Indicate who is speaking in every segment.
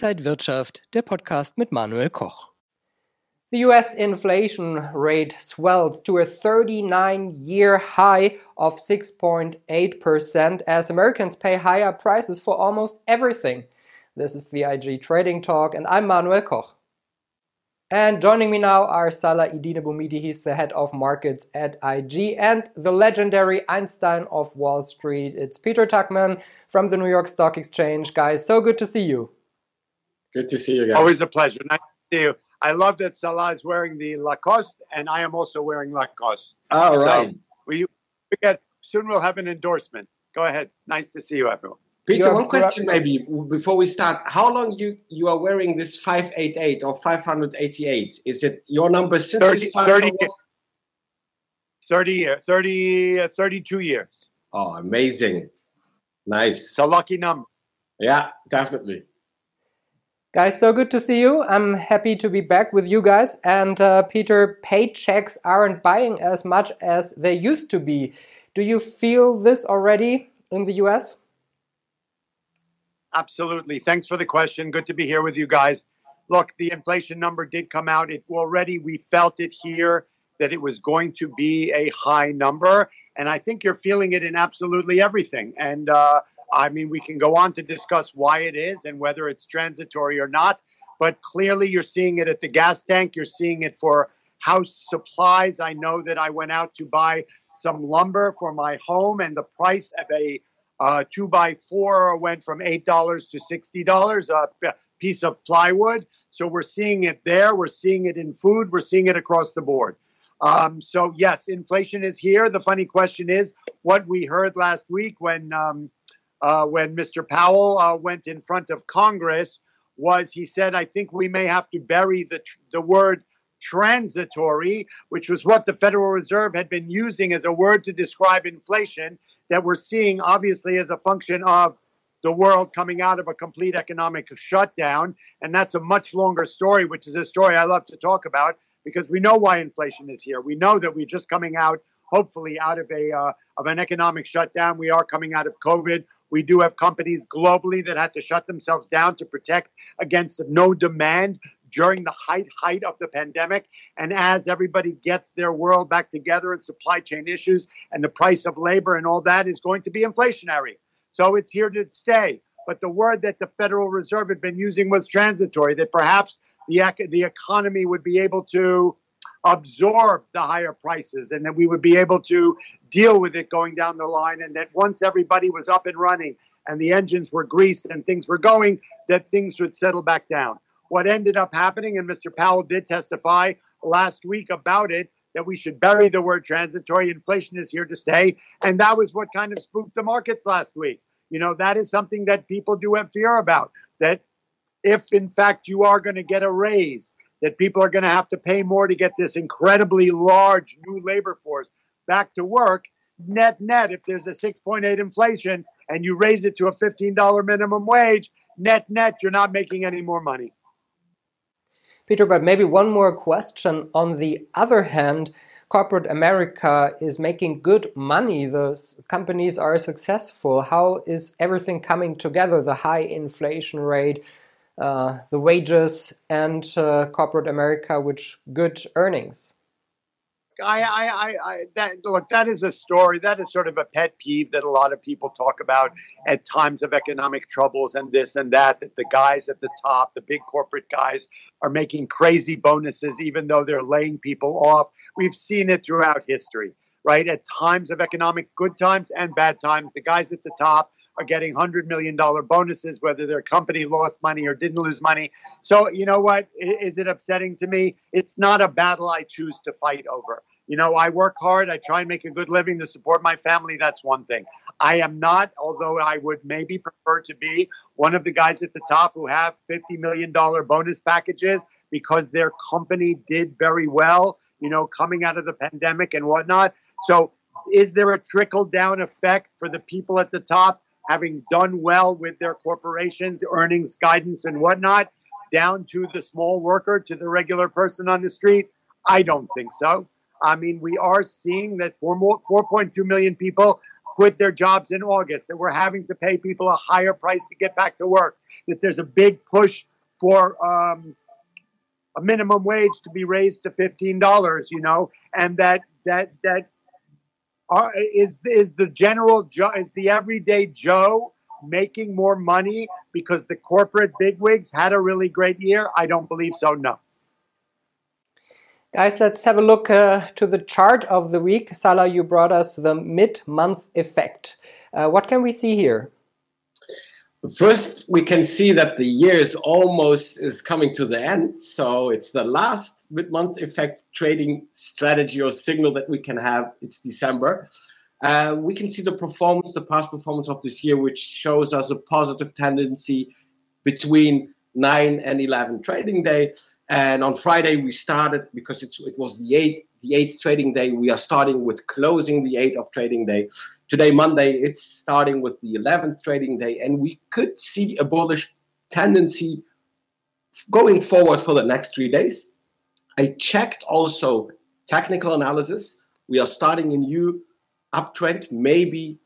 Speaker 1: Inside Wirtschaft, der Podcast mit Manuel Koch.
Speaker 2: The US inflation rate swelled to a 39 year high of 6.8% as Americans pay higher prices for almost everything. This is the IG Trading Talk, and I'm Manuel Koch. And joining me now are Salah Eddine Bouhmidi, he's the head of markets at IG, and the legendary Einstein of Wall Street. It's Peter Tuchman from the New York Stock Exchange. Guys, so good to see you.
Speaker 3: Good to see you guys.
Speaker 4: Always a pleasure. Nice to see you. I love that Salah is wearing the Lacoste, and I am also wearing Lacoste.
Speaker 3: All right.
Speaker 4: So we, we get, soon we'll have an endorsement. Go ahead. Nice to see you, everyone.
Speaker 3: Peter, one question maybe before we start. How long you you are wearing this 588 or 588? Is it your number since
Speaker 4: 30, 30, 30 years, 30, uh, 32 years.
Speaker 3: Oh, amazing. Nice.
Speaker 4: It's a lucky number.
Speaker 3: Yeah, definitely.
Speaker 2: Guys, so good to see you. I'm happy to be back with you guys. And uh, Peter, paychecks aren't buying as much as they used to be. Do you feel this already in the US?
Speaker 4: Absolutely. Thanks for the question. Good to be here with you guys. Look, the inflation number did come out. It already we felt it here that it was going to be a high number, and I think you're feeling it in absolutely everything. And uh, I mean, we can go on to discuss why it is and whether it's transitory or not. But clearly, you're seeing it at the gas tank. You're seeing it for house supplies. I know that I went out to buy some lumber for my home, and the price of a uh, two by four went from eight dollars to sixty dollars a piece of plywood. So we're seeing it there. We're seeing it in food. We're seeing it across the board. Um, so yes, inflation is here. The funny question is what we heard last week when um, uh, when Mr. Powell uh, went in front of Congress was he said, "I think we may have to bury the the word." transitory, which was what the Federal Reserve had been using as a word to describe inflation that we're seeing, obviously, as a function of the world coming out of a complete economic shutdown. And that's a much longer story, which is a story I love to talk about because we know why inflation is here. We know that we're just coming out, hopefully, out of a uh, of an economic shutdown. We are coming out of COVID. We do have companies globally that had to shut themselves down to protect against no demand during the height height of the pandemic. And as everybody gets their world back together and supply chain issues and the price of labor and all that is going to be inflationary. So it's here to stay. But the word that the federal reserve had been using was transitory that perhaps the the economy would be able to absorb the higher prices and that we would be able to deal with it going down the line and that once everybody was up and running and the engines were greased and things were going that things would settle back down what ended up happening, and Mr. Powell did testify last week about it, that we should bury the word transitory. Inflation is here to stay. And that was what kind of spooked the markets last week. You know, that is something that people do have fear about. That if, in fact, you are going to get a raise, that people are going to have to pay more to get this incredibly large new labor force back to work. Net, net, if there's a 6.8 inflation and you raise it to a $15 minimum wage, net, net, you're not making any more money.
Speaker 2: Peter, but maybe one more question. On the other hand, corporate America is making good money. The companies are successful. How is everything coming together? The high inflation rate, uh, the wages, and uh, corporate America, which good earnings.
Speaker 4: I, I, I, that look, that is a story. That is sort of a pet peeve that a lot of people talk about at times of economic troubles and this and that. That the guys at the top, the big corporate guys, are making crazy bonuses, even though they're laying people off. We've seen it throughout history, right? At times of economic good times and bad times, the guys at the top are getting $100 million bonuses, whether their company lost money or didn't lose money. So, you know what? Is it upsetting to me? It's not a battle I choose to fight over. You know, I work hard. I try and make a good living to support my family. That's one thing. I am not, although I would maybe prefer to be one of the guys at the top who have $50 million bonus packages because their company did very well, you know, coming out of the pandemic and whatnot. So, is there a trickle down effect for the people at the top? having done well with their corporations, earnings guidance and whatnot, down to the small worker, to the regular person on the street? I don't think so. I mean, we are seeing that 4, more, 4.2 million people quit their jobs in August, that we're having to pay people a higher price to get back to work, that there's a big push for um, a minimum wage to be raised to fifteen dollars, you know, and that that that are, is is the general is the everyday Joe making more money because the corporate bigwigs had a really great year? I don't believe so. No.
Speaker 2: Guys, let's have a look uh, to the chart of the week. Salah, you brought us the mid-month effect. Uh, what can we see here?
Speaker 3: First, we can see that the year is almost is coming to the end. So it's the last mid-month effect trading strategy or signal that we can have. It's December. Uh, we can see the performance, the past performance of this year, which shows us a positive tendency between 9 and 11 trading day. And on Friday, we started because it was the eighth, the eighth trading day. We are starting with closing the eighth of trading day. Today, Monday, it's starting with the 11th trading day. And we could see a bullish tendency going forward for the next three days. I checked also technical analysis. We are starting a new uptrend, maybe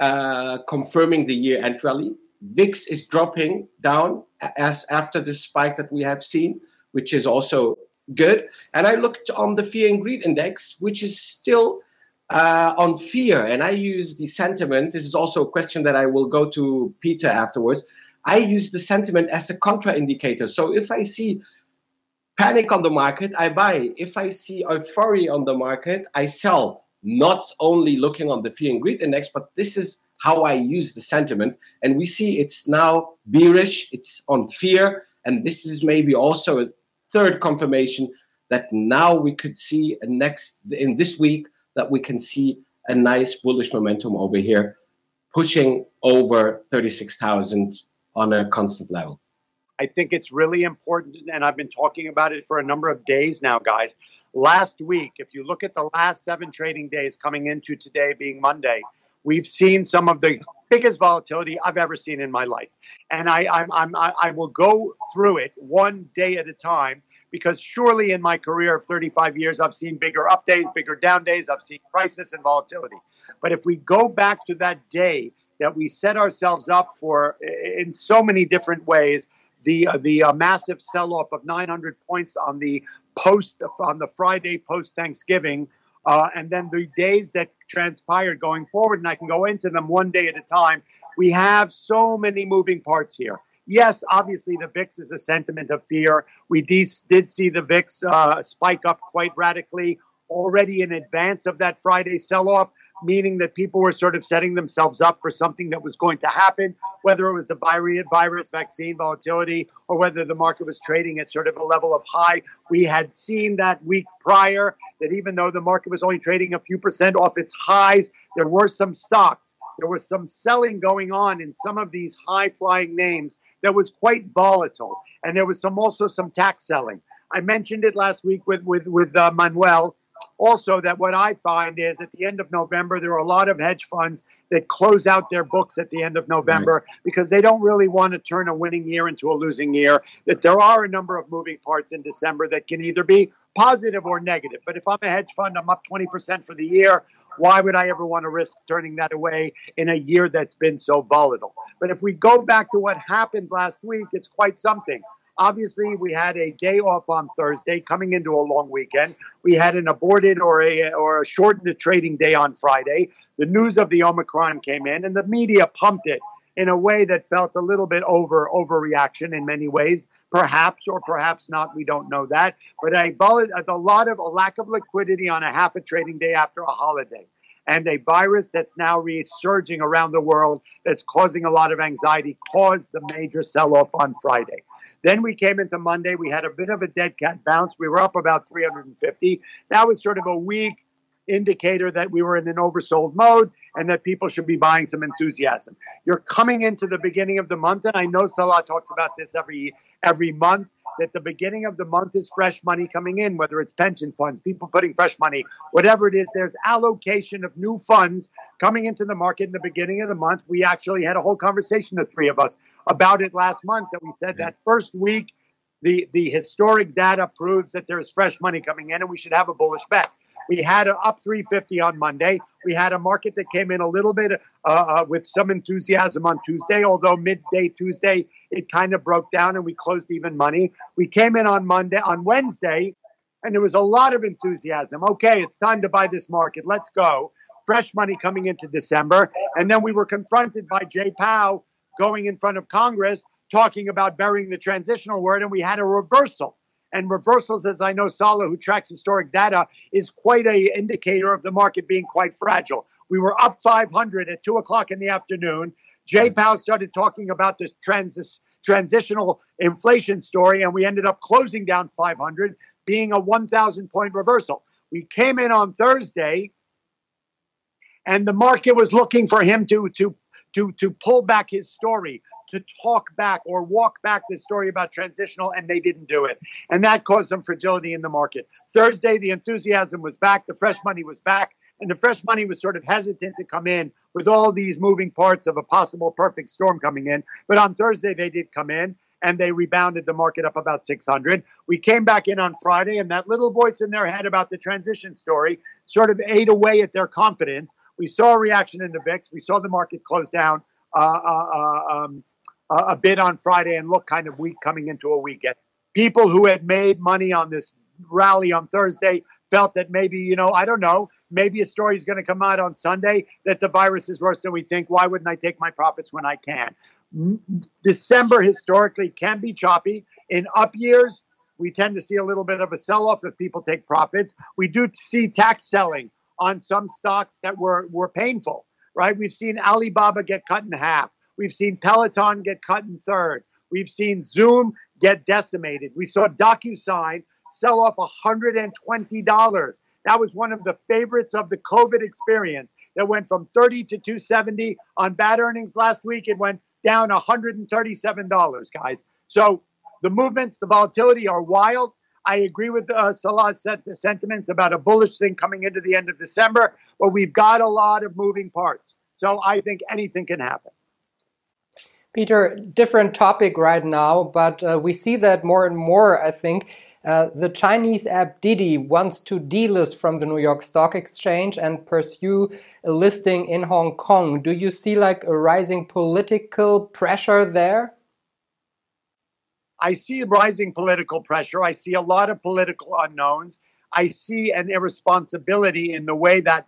Speaker 3: uh, confirming the year end rally. VIX is dropping down as after the spike that we have seen, which is also good. And I looked on the fear and greed index, which is still uh, on fear. And I use the sentiment. This is also a question that I will go to Peter afterwards. I use the sentiment as a contra indicator. So if I see panic on the market, I buy. If I see euphoria on the market, I sell not only looking on the fear and greed index, but this is how I use the sentiment. And we see it's now bearish, it's on fear. And this is maybe also third confirmation that now we could see a next in this week that we can see a nice bullish momentum over here pushing over 36,000 on a constant level.
Speaker 4: I think it's really important, and I've been talking about it for a number of days now, guys. Last week, if you look at the last seven trading days coming into today being Monday, we've seen some of the biggest volatility I've ever seen in my life. And I, I'm, I'm, I will go through it one day at a time because surely in my career of 35 years, I've seen bigger up days, bigger down days, I've seen crisis and volatility. But if we go back to that day that we set ourselves up for in so many different ways, the uh, the uh, massive sell off of 900 points on the post on the Friday post Thanksgiving, uh, and then the days that transpired going forward, and I can go into them one day at a time. We have so many moving parts here. Yes, obviously the VIX is a sentiment of fear. We de- did see the VIX uh, spike up quite radically already in advance of that Friday sell off meaning that people were sort of setting themselves up for something that was going to happen, whether it was the virus vaccine volatility or whether the market was trading at sort of a level of high. We had seen that week prior that even though the market was only trading a few percent off its highs, there were some stocks. There was some selling going on in some of these high flying names that was quite volatile. And there was some also some tax selling. I mentioned it last week with, with, with uh, Manuel also that what I find is at the end of November, there are a lot of hedge funds that close out their books at the end of November right. because they don't really want to turn a winning year into a losing year. That there are a number of moving parts in December that can either be positive or negative. But if I'm a hedge fund, I'm up 20% for the year. Why would I ever want to risk turning that away in a year that's been so volatile? But if we go back to what happened last week, it's quite something. Obviously, we had a day off on Thursday, coming into a long weekend. We had an aborted or a or a shortened trading day on Friday. The news of the Omicron came in, and the media pumped it in a way that felt a little bit over overreaction in many ways, perhaps or perhaps not. We don't know that, but a, a lot of a lack of liquidity on a half a trading day after a holiday and a virus that's now resurging around the world that's causing a lot of anxiety caused the major sell off on Friday. Then we came into Monday. We had a bit of a dead cat bounce. We were up about 350. That was sort of a weak indicator that we were in an oversold mode and that people should be buying some enthusiasm. You're coming into the beginning of the month, and I know Salah talks about this every every month that the beginning of the month is fresh money coming in, whether it's pension funds, people putting fresh money, whatever it is, there's allocation of new funds coming into the market in the beginning of the month. We actually had a whole conversation, the three of us, about it last month that we said that first week, the, the historic data proves that there's fresh money coming in and we should have a bullish bet. We had a up 350 on Monday. We had a market that came in a little bit uh, uh, with some enthusiasm on Tuesday, although midday Tuesday it kind of broke down and we closed even money. We came in on Monday, on Wednesday, and there was a lot of enthusiasm. Okay, it's time to buy this market. Let's go. Fresh money coming into December. And then we were confronted by Jay Powell going in front of Congress talking about burying the transitional word, and we had a reversal. And reversals, as I know, Salah, who tracks historic data, is quite a indicator of the market being quite fragile. We were up 500 at two o'clock in the afternoon. Jay hmm. Powell started talking about this transi- transitional inflation story, and we ended up closing down 500, being a 1,000 point reversal. We came in on Thursday, and the market was looking for him to to to to pull back his story, to talk back or walk back the story about transitional, and they didn't do it. And that caused some fragility in the market. Thursday, the enthusiasm was back, the fresh money was back, and the fresh money was sort of hesitant to come in with all these moving parts of a possible perfect storm coming in. But on Thursday, they did come in. And they rebounded the market up about 600. We came back in on Friday, and that little voice in their head about the transition story sort of ate away at their confidence. We saw a reaction in the VIX. We saw the market close down uh, uh, uh um, a bit on Friday and look kind of weak coming into a weekend. People who had made money on this rally on Thursday felt that maybe, you know, I don't know, maybe a story is going to come out on Sunday that the virus is worse than we think. Why wouldn't I take my profits when I can? December historically can be choppy. In up years, we tend to see a little bit of a sell off if people take profits. We do see tax selling on some stocks that were, were painful, right? We've seen Alibaba get cut in half. We've seen Peloton get cut in third. We've seen Zoom get decimated. We saw DocuSign sell off $120. That was one of the favorites of the COVID experience that went from 30 to 270 on bad earnings last week. It went down $137, guys. So the movements, the volatility are wild. I agree with uh, Salah's sentiments about a bullish thing coming into the end of December, but we've got a lot of moving parts. So I think anything can happen.
Speaker 2: Peter, different topic right now, but uh, we see that more and more, I think. Uh, the Chinese app Didi wants to delist from the New York Stock Exchange and pursue a listing in Hong Kong. Do you see like a rising political pressure there?
Speaker 4: I see rising political pressure. I see a lot of political unknowns. I see an irresponsibility in the way that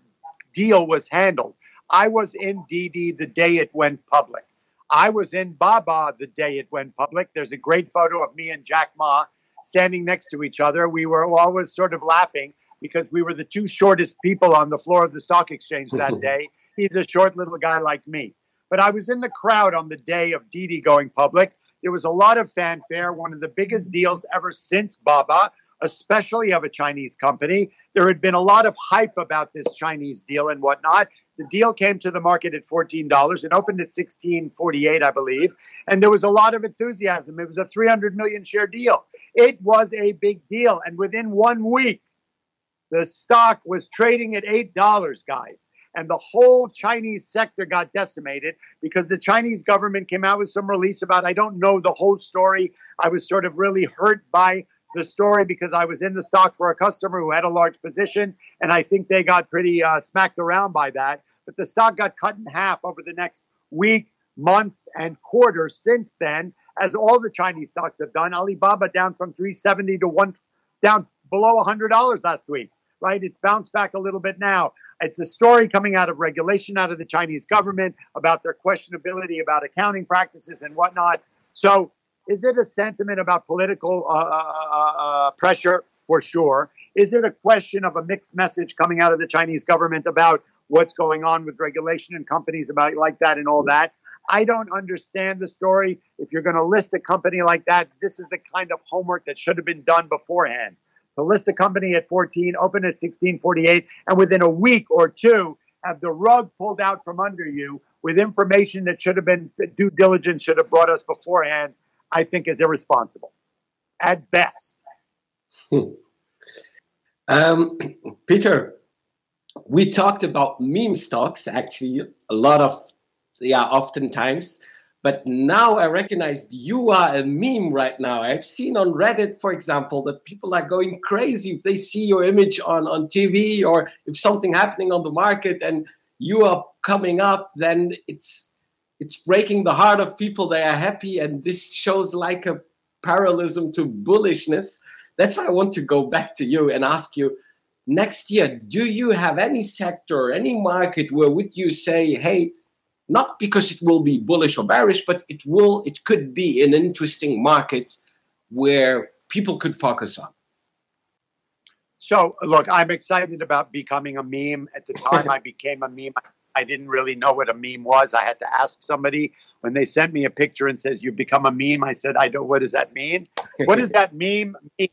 Speaker 4: deal was handled. I was in Didi the day it went public. I was in Baba the day it went public. There's a great photo of me and Jack Ma standing next to each other. We were always sort of laughing because we were the two shortest people on the floor of the stock exchange that day. He's a short little guy like me. But I was in the crowd on the day of Didi going public. There was a lot of fanfare, one of the biggest deals ever since Baba especially of a Chinese company. There had been a lot of hype about this Chinese deal and whatnot. The deal came to the market at $14. It opened at 16.48, I believe, and there was a lot of enthusiasm. It was a 300 million share deal. It was a big deal, and within one week, the stock was trading at $8, guys. And the whole Chinese sector got decimated because the Chinese government came out with some release about, I don't know the whole story. I was sort of really hurt by the story because I was in the stock for a customer who had a large position, and I think they got pretty uh, smacked around by that. But the stock got cut in half over the next week, month, and quarter since then, as all the Chinese stocks have done. Alibaba down from 370 to one, down below $100 last week. Right, it's bounced back a little bit now. It's a story coming out of regulation out of the Chinese government about their questionability about accounting practices and whatnot. So is it a sentiment about political uh, uh, uh, uh, pressure? For sure. Is it a question of a mixed message coming out of the Chinese government about what's going on with regulation and companies about like that and all that? I don't understand the story. If you're going to list a company like that, this is the kind of homework that should have been done beforehand. To list a company at 14, open at 1648, and within a week or two, have the rug pulled out from under you with information that should have been due diligence should have brought us beforehand I think is irresponsible at best.
Speaker 3: Hmm. Um, Peter, we talked about meme stocks actually a lot of, yeah, oftentimes. But now I recognize you are a meme right now. I've seen on Reddit, for example, that people are going crazy if they see your image on, on TV or if something happening on the market and you are coming up, then it's it's breaking the heart of people. They are happy, and this shows like a parallelism to bullishness. That's why I want to go back to you and ask you next year, do you have any sector, any market where would you say, hey, not because it will be bullish or bearish, but it will, it could be an interesting market where people could focus on.
Speaker 4: So, look, I'm excited about becoming a meme. At the time I became a meme, I didn't really know what a meme was. I had to ask somebody when they sent me a picture and says, You've become a meme. I said, I don't, what does that mean? what does that meme mean?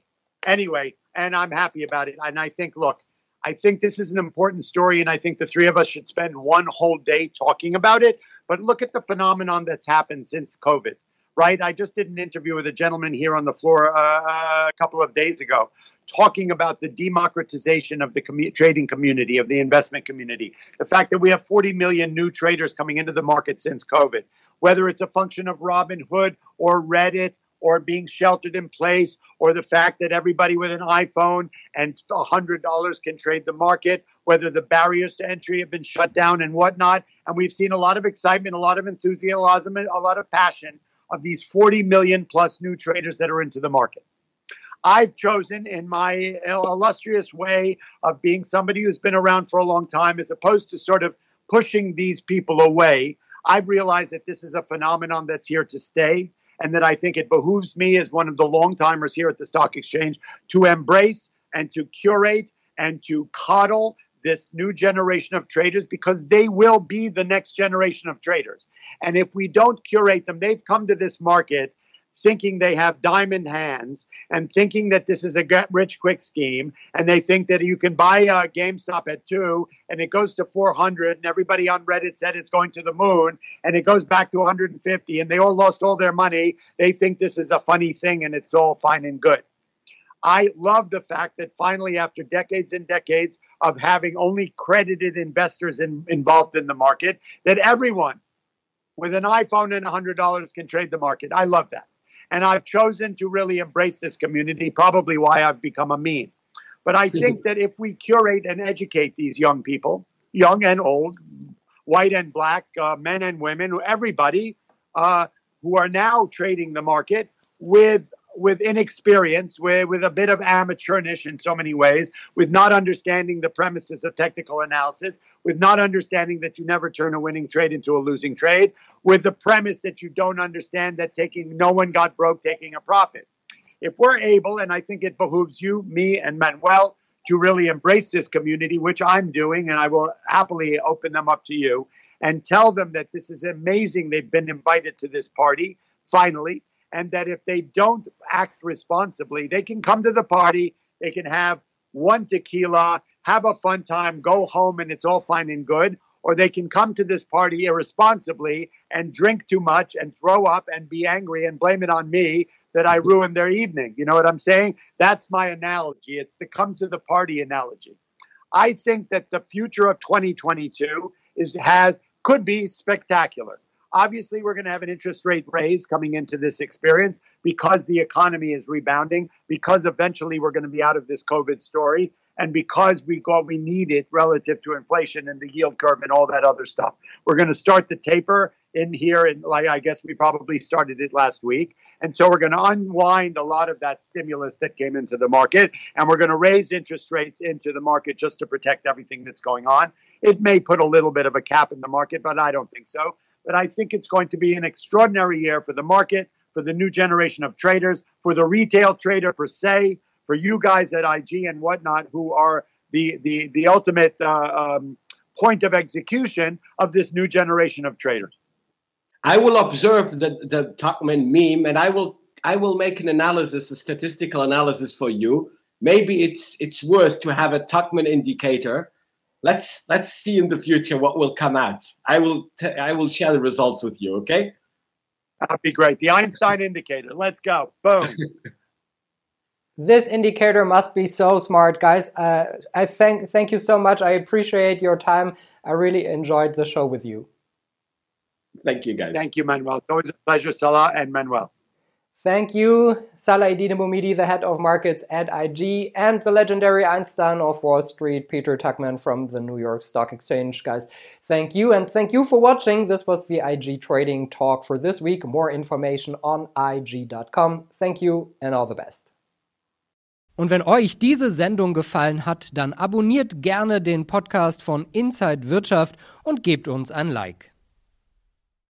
Speaker 4: Anyway, and I'm happy about it. And I think, look, I think this is an important story, and I think the three of us should spend one whole day talking about it. But look at the phenomenon that's happened since COVID, right? I just did an interview with a gentleman here on the floor uh, a couple of days ago talking about the democratization of the commu- trading community, of the investment community. The fact that we have 40 million new traders coming into the market since COVID, whether it's a function of Robinhood or Reddit or being sheltered in place, or the fact that everybody with an iPhone and $100 can trade the market, whether the barriers to entry have been shut down and whatnot. And we've seen a lot of excitement, a lot of enthusiasm, a lot of passion of these 40 million plus new traders that are into the market. I've chosen in my illustrious way of being somebody who's been around for a long time, as opposed to sort of pushing these people away. I've realized that this is a phenomenon that's here to stay and that I think it behooves me as one of the long timers here at the stock exchange to embrace and to curate and to coddle this new generation of traders because they will be the next generation of traders. And if we don't curate them, they've come to this market thinking they have diamond hands and thinking that this is a get rich quick scheme. And they think that you can buy a GameStop at two and it goes to 400 and everybody on Reddit said it's going to the moon and it goes back to 150 and they all lost all their money. They think this is a funny thing and it's all fine and good. I love the fact that finally, after decades and decades of having only credited investors in, involved in the market, that everyone with an iPhone and $100 can trade the market. I love that. And I've chosen to really embrace this community, probably why I've become a meme. But I think that if we curate and educate these young people, young and old, white and black, uh, men and women, everybody uh, who are now trading the market with with inexperience, with, with a bit of amateurness in so many ways, with not understanding the premises of technical analysis, with not understanding that you never turn a winning trade into a losing trade, with the premise that you don't understand that taking no one got broke taking a profit. If we're able, and I think it behooves you, me, and Manuel to really embrace this community, which I'm doing, and I will happily open them up to you and tell them that this is amazing. They've been invited to this party finally and that if they don't act responsibly, they can come to the party, they can have one tequila, have a fun time, go home, and it's all fine and good. Or they can come to this party irresponsibly and drink too much and throw up and be angry and blame it on me that I ruined their evening. You know what I'm saying? That's my analogy. It's the come to the party analogy. I think that the future of 2022 is has could be spectacular. Obviously, we're going to have an interest rate raise coming into this experience because the economy is rebounding, because eventually we're going to be out of this COVID story, and because we got we need it relative to inflation and the yield curve and all that other stuff. We're going to start the taper in here, and like I guess we probably started it last week, and so we're going to unwind a lot of that stimulus that came into the market, and we're going to raise interest rates into the market just to protect everything that's going on. It may put a little bit of a cap in the market, but I don't think so but I think it's going to be an extraordinary year for the market, for the new generation of traders, for the retail trader per se, for you guys at IG and whatnot who are the the the ultimate uh, um, point of execution of this new generation of traders.
Speaker 3: I will observe the the Tuchman meme, and I will I will make an analysis, a statistical analysis for you. Maybe it's it's worth to have a Tuchman indicator let's let's see in the future what will come out. I will t- I will share the results with you. Okay.
Speaker 4: That'd be great. The Einstein indicator. Let's go. Boom.
Speaker 2: this indicator must be so smart, guys. Uh, I thank thank you so much. I appreciate your time. I really enjoyed the show with you.
Speaker 3: Thank you, guys.
Speaker 4: Thank you, Manuel. It's always a pleasure, Salah and Manuel.
Speaker 2: Thank you, Salah Eddine Bouhmidi, the head of markets at IG, and the legendary Einstein of Wall Street, Peter Tuchman from the New York Stock Exchange. Guys, thank you, and thank you for watching. This was the IG Trading Talk for this week. More information on IG.com. Thank you, and all the best.
Speaker 1: Und wenn euch diese Sendung gefallen hat, dann abonniert gerne den Podcast von Inside Wirtschaft und gebt uns ein Like.